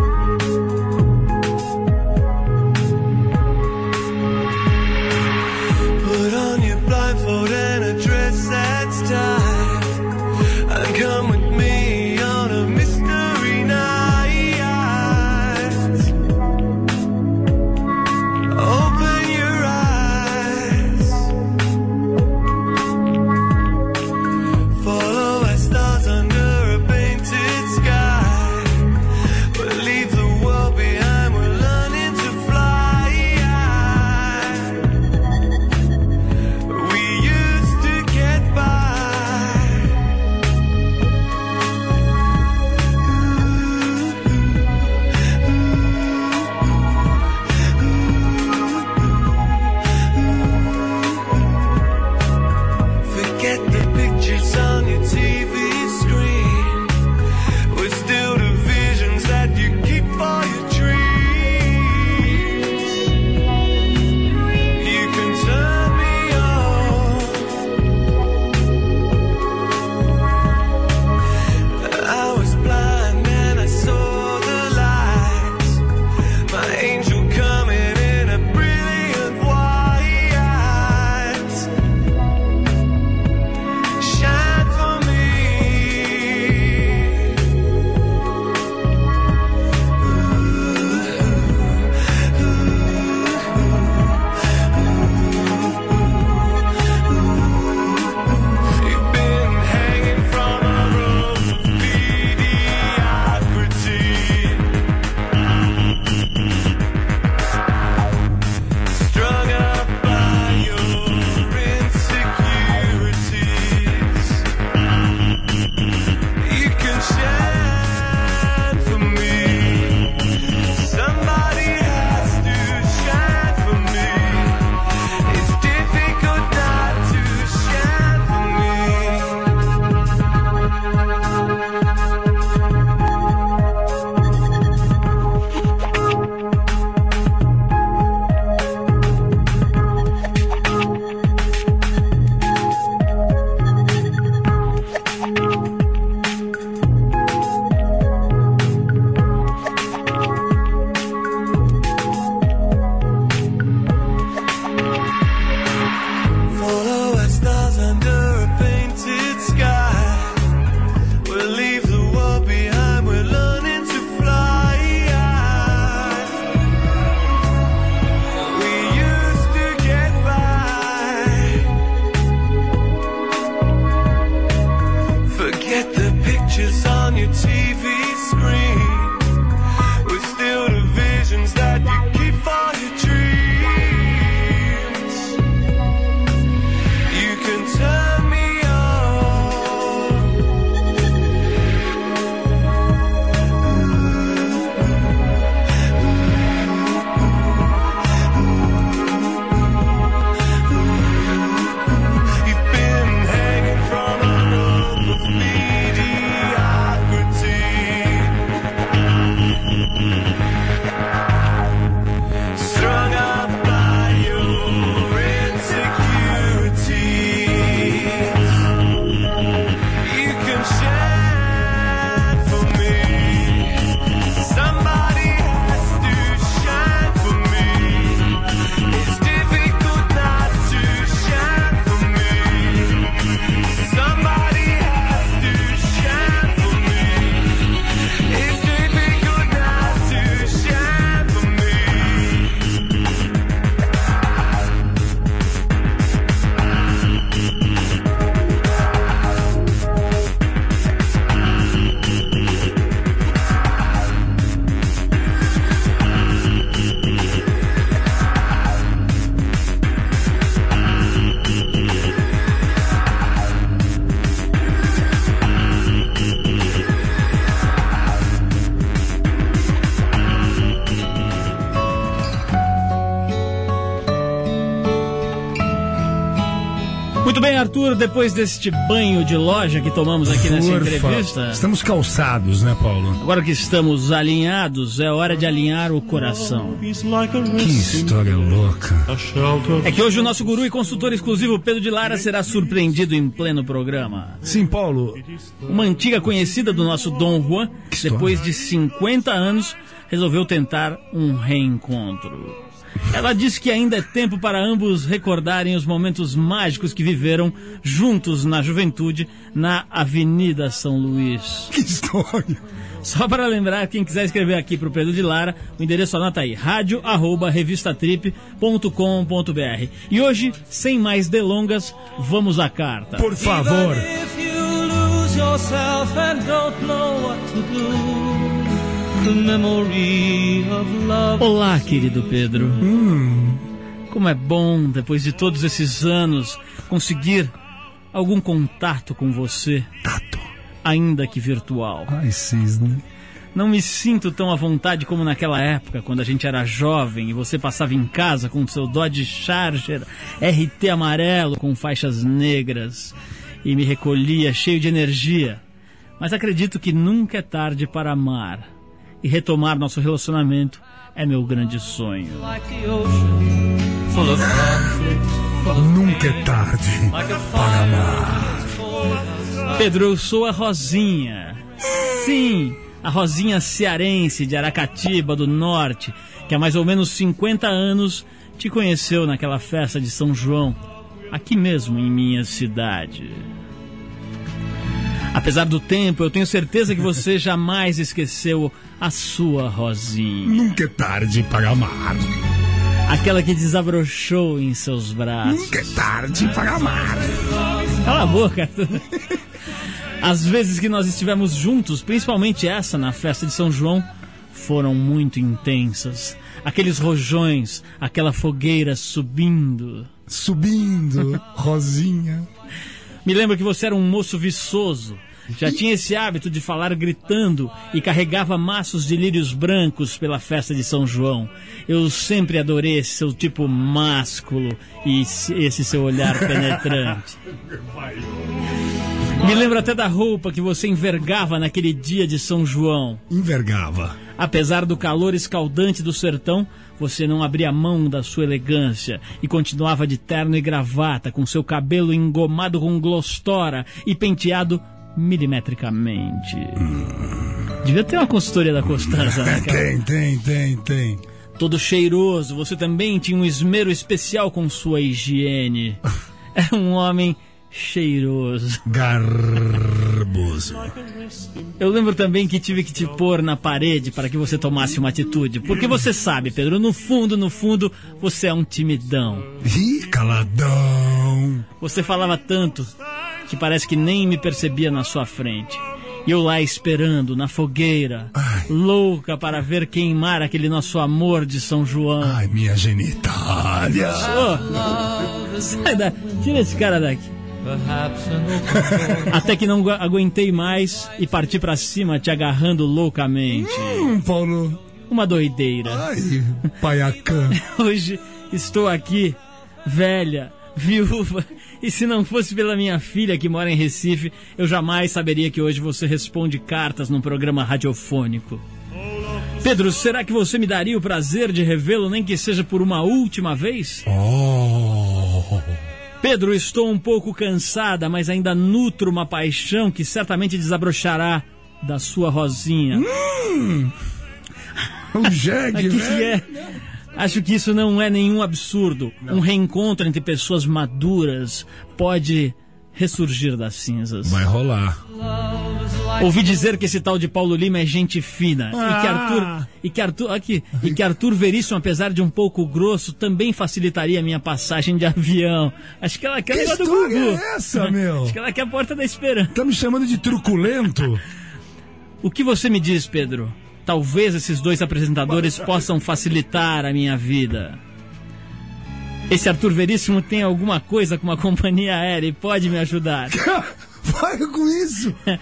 Arthur, depois deste banho de loja que tomamos aqui nessa entrevista, Estamos calçados, né, Paulo? agora que estamos alinhados, é hora de alinhar o coração. Que história louca. É que hoje o nosso guru e consultor exclusivo Pedro de Lara será surpreendido em pleno programa. Sim, Paulo. Uma antiga conhecida do nosso Dom Juan, história. depois de 50 anos, resolveu tentar um reencontro. Ela disse que ainda é tempo para ambos recordarem os momentos mágicos que viveram juntos na juventude na Avenida São Luís. Que história. Só para lembrar, quem quiser escrever aqui para o Pedro de Lara, o endereço anota aí, rádio arroba revistatrip.com.br. E hoje, sem mais delongas, vamos à carta. Por favor. If you lose yourself and don't know what to do, Olá, querido Pedro. Como é bom, depois de todos esses anos, conseguir algum contato com você, Tato. ainda que virtual. Ai, cisne. Não me sinto tão à vontade como naquela época, quando a gente era jovem e você passava em casa com seu Dodge Charger RT amarelo com faixas negras e me recolhia cheio de energia. Mas acredito que nunca é tarde para amar e retomar nosso relacionamento é meu grande sonho. Nunca é tarde para amar. Pedro, eu sou a Rosinha. Sim, a Rosinha cearense de Aracatiba do Norte, que há mais ou menos 50 anos te conheceu naquela festa de São João, aqui mesmo em minha cidade. Apesar do tempo, eu tenho certeza que você jamais esqueceu a sua Rosinha. Nunca é tarde para amar. Aquela que desabrochou em seus braços. Nunca é tarde para amar. Cala a boca. As vezes que nós estivemos juntos, principalmente essa na festa de São João, foram muito intensas. Aqueles rojões, aquela fogueira subindo. Subindo, Rosinha. Me lembro que você era um moço viçoso. Já (laughs) tinha esse hábito de falar gritando e carregava maços de lírios brancos pela festa de São João. Eu sempre adorei esse seu tipo másculo e esse esse seu olhar (laughs) penetrante. Me lembro até da roupa que você envergava naquele dia de São João. Envergava. Apesar do calor escaldante do sertão, você não abria mão da sua elegância e continuava de terno e gravata, com seu cabelo engomado com glostora e penteado milimetricamente. Devia ter uma consultoria da Costanza, né, (laughs) cara? Tem, tem, tem, tem. Todo cheiroso, você também tinha um esmero especial com sua higiene. Era (laughs) um homem cheiroso. Eu lembro também que tive que te pôr na parede para que você tomasse uma atitude. Porque você sabe, Pedro, no fundo, no fundo, você é um timidão. Ih, caladão. Você falava tanto que parece que nem me percebia na sua frente. E eu lá esperando, na fogueira, Ai. louca para ver queimar aquele nosso amor de São João. Ai, minha genitália. Ô, sai da... Tira esse cara daqui. (laughs) Até que não agu- aguentei mais e parti pra cima te agarrando loucamente. Hum, Paulo. Uma doideira. Ai, paiacã. (laughs) Hoje estou aqui, velha, viúva, e se não fosse pela minha filha que mora em Recife, eu jamais saberia que hoje você responde cartas num programa radiofônico. Pedro, será que você me daria o prazer de revê-lo, nem que seja por uma última vez? Oh. Pedro, estou um pouco cansada, mas ainda nutro uma paixão que certamente desabrochará da sua Rosinha. Um jegue, Aqui velho. é. Acho que isso não é nenhum absurdo. Um reencontro entre pessoas maduras pode ressurgir das cinzas. Vai rolar. Ouvi dizer que esse tal de Paulo Lima é gente fina e que Ah. Arthur e que Arthur aqui e que Arthur Veríssimo, apesar de um pouco grosso, também facilitaria a minha passagem de avião. Acho que ela quer Que negócio do Gugu. é essa, meu? Acho que ela quer a porta da esperança. Tá me chamando de truculento? O que você me diz, Pedro? Talvez esses dois apresentadores possam facilitar a minha vida. Esse Arthur Veríssimo tem alguma coisa com uma (laughs) companhia aérea e pode me ajudar. (laughs) Para com isso. (laughs)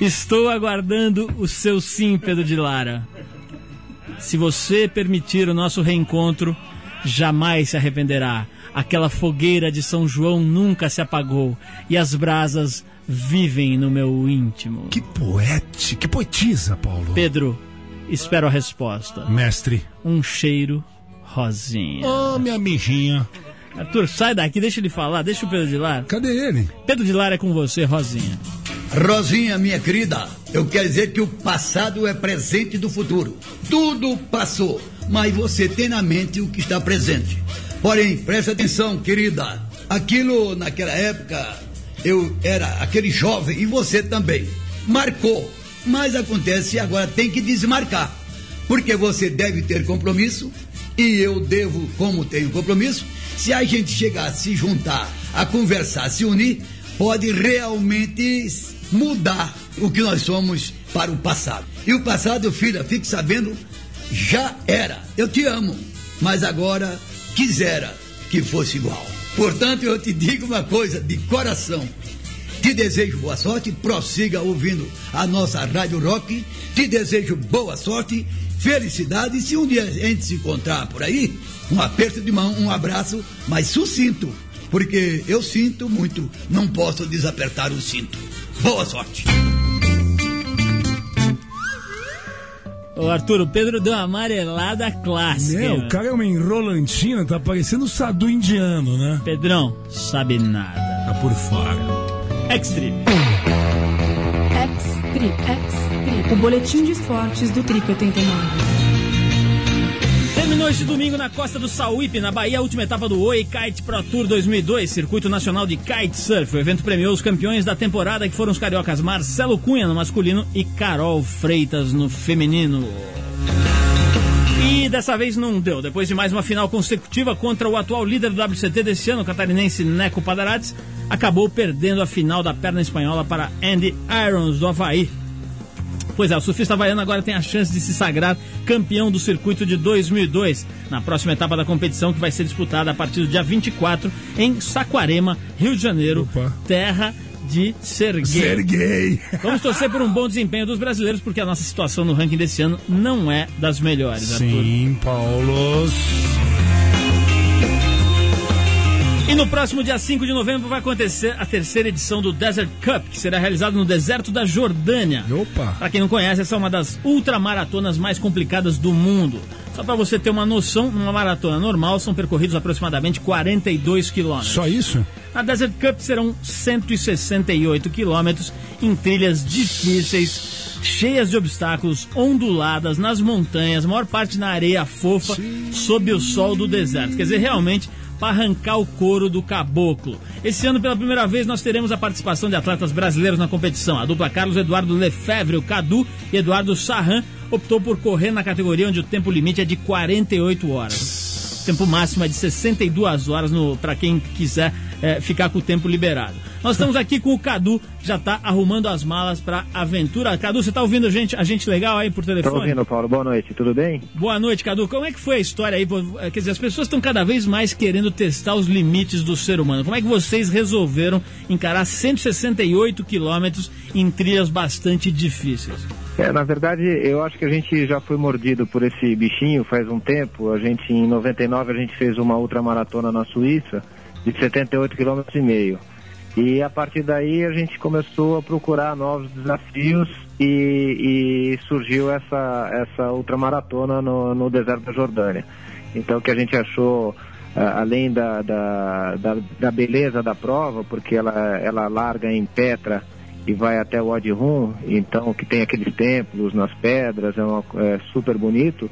Estou aguardando o seu sim, Pedro de Lara. Se você permitir o nosso reencontro, jamais se arrependerá. Aquela fogueira de São João nunca se apagou e as brasas vivem no meu íntimo. Que poete, que poetisa, Paulo. Pedro, espero a resposta. Mestre. Um cheiro rosinha. Ô, minha mijinha. Arthur, sai daqui, deixa ele falar, deixa o Pedro de Lara. Cadê ele? Pedro de Lara é com você, Rosinha. Rosinha, minha querida, eu quero dizer que o passado é presente do futuro. Tudo passou, mas você tem na mente o que está presente. Porém, preste atenção, querida. Aquilo naquela época, eu era aquele jovem e você também. Marcou, mas acontece agora tem que desmarcar. Porque você deve ter compromisso e eu devo, como tenho compromisso, se a gente chegar a se juntar, a conversar, se unir, pode realmente mudar o que nós somos para o passado. E o passado, filha, fique sabendo, já era. Eu te amo, mas agora quisera que fosse igual. Portanto, eu te digo uma coisa de coração. Te desejo boa sorte, prossiga ouvindo a nossa Rádio Rock. Te desejo boa sorte, felicidade. E se um dia a gente se encontrar por aí, um aperto de mão, um abraço, mas sucinto. Porque eu sinto muito, não posso desapertar o cinto. Boa sorte. Ô Arthur, o Pedro deu uma amarelada clássica. É, o cara é uma enrolantina, tá parecendo o Sadu indiano, né? Pedrão, sabe nada. Tá por fora. X-Trip. X-Trip, X-Trip. O boletim de esportes do Trip 89. Terminou este domingo na costa do Sauípe, na Bahia, a última etapa do Oi Kite Pro Tour 2002, Circuito Nacional de Kitesurf. O evento premiou os campeões da temporada, que foram os cariocas Marcelo Cunha no masculino e Carol Freitas no feminino. E dessa vez não deu. Depois de mais uma final consecutiva contra o atual líder do WCT desse ano, o catarinense Neco Padarades, acabou perdendo a final da perna espanhola para Andy Irons do Havaí. Pois é, o surfista havaiano agora tem a chance de se sagrar campeão do circuito de 2002, na próxima etapa da competição que vai ser disputada a partir do dia 24 em Saquarema, Rio de Janeiro, Opa. terra de Serguei. Serguei. Vamos torcer por um bom desempenho dos brasileiros, porque a nossa situação no ranking desse ano não é das melhores, Arthur. Sim, Paulo. E no próximo dia 5 de novembro vai acontecer a terceira edição do Desert Cup, que será realizado no deserto da Jordânia. Opa. Para quem não conhece, essa é uma das ultramaratonas mais complicadas do mundo. Só para você ter uma noção, numa maratona normal são percorridos aproximadamente 42 quilômetros. Só isso? Na Desert Cup serão 168 quilômetros em trilhas difíceis, cheias de obstáculos, onduladas nas montanhas, a maior parte na areia fofa, sob o sol do deserto. Quer dizer, realmente para arrancar o couro do caboclo. Esse ano, pela primeira vez, nós teremos a participação de atletas brasileiros na competição. A dupla Carlos Eduardo Lefebvre, o Cadu, e Eduardo Sarran optou por correr na categoria onde o tempo limite é de 48 horas. O tempo máximo é de 62 horas para quem quiser é, ficar com o tempo liberado. Nós estamos aqui com o Cadu, já está arrumando as malas para aventura. Cadu, você está ouvindo a gente, a gente legal aí por telefone? Tô ouvindo, Paulo. Boa noite, tudo bem? Boa noite, Cadu. Como é que foi a história aí? Pô, Quer dizer, as pessoas estão cada vez mais querendo testar os limites do ser humano. Como é que vocês resolveram encarar 168 quilômetros em trilhas bastante difíceis? É, na verdade, eu acho que a gente já foi mordido por esse bichinho faz um tempo. A gente, em 99, a gente fez uma ultramaratona na Suíça de 78 km e meio. E a partir daí a gente começou a procurar novos desafios e, e surgiu essa, essa ultramaratona no, no deserto da Jordânia. Então que a gente achou, ah, além da, da, da, da beleza da prova, porque ela, ela larga em Petra e vai até o Rum, então que tem aqueles templos nas pedras, é, uma- é super bonito.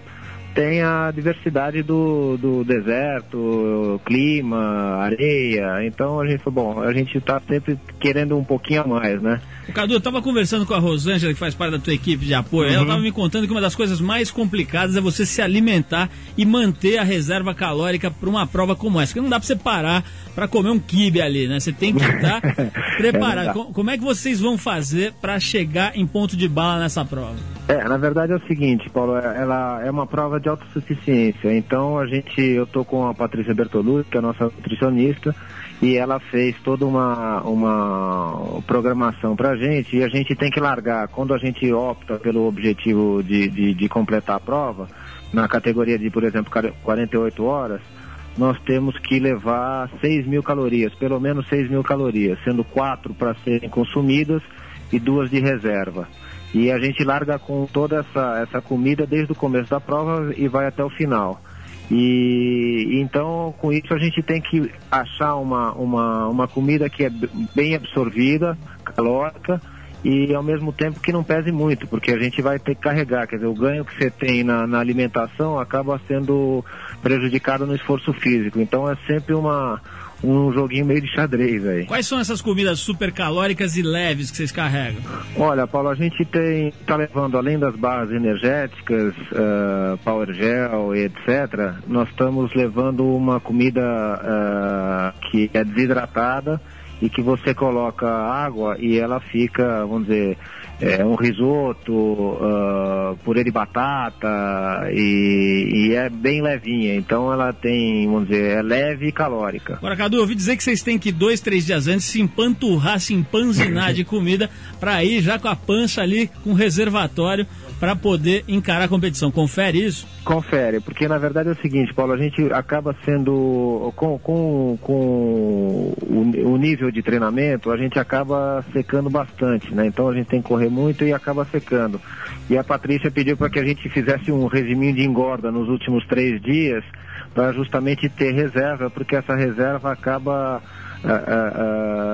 Tem a diversidade do, do deserto, clima, areia. Então a gente falou, bom, a gente está sempre querendo um pouquinho a mais, né? O Cadu, eu tava conversando com a Rosângela, que faz parte da tua equipe de apoio. Ela tava me contando que uma das coisas mais complicadas é você se alimentar e manter a reserva calórica para uma prova como essa. Porque não dá para você parar para comer um quibe ali, né? Você tem que estar (laughs) preparado. É Co- Como é que vocês vão fazer para chegar em ponto de bala nessa prova? É, na verdade é o seguinte, Paulo, é- ela é uma prova de autossuficiência. Então a gente, eu tô com a Patrícia Bertolucci, que é a nossa nutricionista, e ela fez toda uma, uma programação pra gente e a gente tem que largar. Quando a gente opta pelo objetivo de, de, de completar a prova, na categoria de, por exemplo, 48 horas, nós temos que levar 6 mil calorias, pelo menos 6 mil calorias, sendo quatro para serem consumidas e duas de reserva. E a gente larga com toda essa, essa comida desde o começo da prova e vai até o final. E então com isso a gente tem que achar uma, uma, uma comida que é bem absorvida, calórica e ao mesmo tempo que não pese muito, porque a gente vai ter que carregar, quer dizer, o ganho que você tem na, na alimentação acaba sendo prejudicado no esforço físico. Então é sempre uma, um joguinho meio de xadrez aí. Quais são essas comidas super calóricas e leves que vocês carregam? Olha, Paulo, a gente tem tá levando além das barras energéticas, ah, Power Gel e etc. Nós estamos levando uma comida ah, que é desidratada e que você coloca água e ela fica, vamos dizer, é, um risoto, ah, purê de batata e, e é bem levinha. Então ela tem, vamos dizer, é leve e calórica. Agora, Cadu, eu ouvi dizer que vocês têm que dois, três dias antes se empanturrar, se empanzinar de (laughs) comida para ir já com a pança ali com reservatório para poder encarar a competição. Confere isso? Confere, porque na verdade é o seguinte, Paulo, a gente acaba sendo, com, com, com o, o nível de treinamento, a gente acaba secando bastante, né? Então a gente tem que correr muito e acaba secando. E a Patrícia pediu para que a gente fizesse um regiminho de engorda nos últimos três dias, para justamente ter reserva, porque essa reserva acaba ah, ah,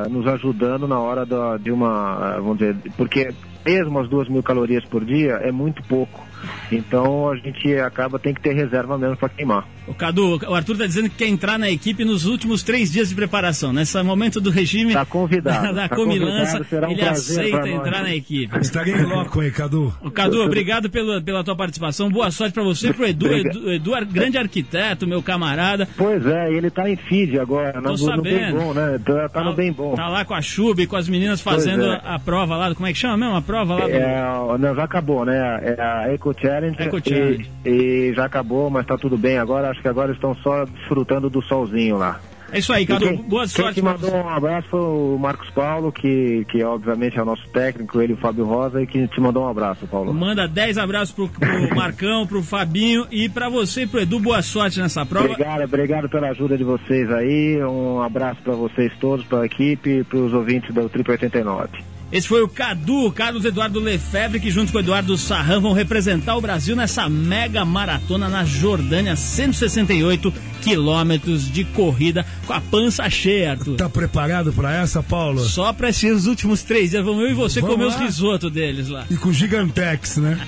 ah, nos ajudando na hora da- de uma, vamos dizer, porque mesmo as duas mil calorias por dia é muito pouco. Então a gente acaba tem que ter reserva mesmo para queimar. O Cadu, o Arthur tá dizendo que quer entrar na equipe nos últimos três dias de preparação. Nesse momento do regime Tá convidado, (laughs) da tá comilança, um ele aceita entrar na equipe. Estarei em loco aí, Cadu. O Cadu, obrigado pela, pela tua participação. Boa sorte pra você e pro Edu. Edu, Edu, ar- grande arquiteto, meu camarada. Pois é, ele tá em feed agora, Tô no, no sabendo. bem bom, né? Tá, tá no bem bom. Tá lá com a Chub, com as meninas fazendo é. a prova lá, como é que chama mesmo? A prova lá do... É, não, já acabou, né? É a Eco Challenge, Eco e- Challenge. E, já acabou, mas tá tudo bem agora. Acho que agora estão só desfrutando do solzinho lá. É isso aí, Cadu. E quem, Boa quem sorte te pra mandou um abraço foi o Marcos Paulo, que, que obviamente é o nosso técnico, ele e o Fábio Rosa, e que te mandou um abraço, Paulo. Manda 10 abraços pro, pro (laughs) Marcão, pro Fabinho e pra você e pro Edu. Boa sorte nessa prova. Obrigado, obrigado pela ajuda de vocês aí. Um abraço para vocês todos, para a equipe e para os ouvintes do Triple 89. Esse foi o Cadu, Carlos Eduardo Lefebvre, que junto com o Eduardo Sarran vão representar o Brasil nessa mega maratona na Jordânia, 168 quilômetros de corrida com a pança cheia, Arthur. Tá preparado pra essa, Paulo? Só pra esses últimos três dias, vamos eu e você Vamos comer os lá. risotos deles lá. E com Gigantex, né?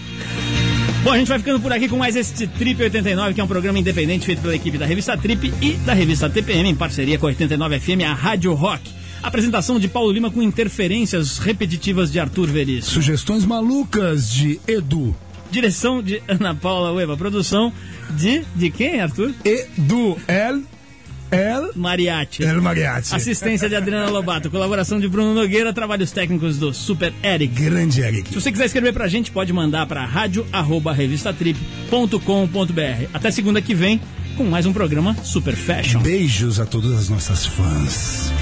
Bom, a gente vai ficando por aqui com mais este Trip 89, que é um programa independente feito pela equipe da revista Trip e da revista TPM, em parceria com a 89 FM, a Rádio Rock. Apresentação de Paulo Lima com interferências repetitivas de Arthur Veríssimo. Sugestões malucas de Edu. Direção de Ana Paula Ueva. Produção de. De quem, Arthur? Edu El El Mariachi. El Mariachi. Assistência de Adriana Lobato. Colaboração de Bruno Nogueira. Trabalhos técnicos do Super Eric. Grande Eric. Se você quiser escrever pra gente, pode mandar pra rádio.revistatrip.com.br. Até segunda que vem com mais um programa Super Fashion. Beijos a todas as nossas fãs.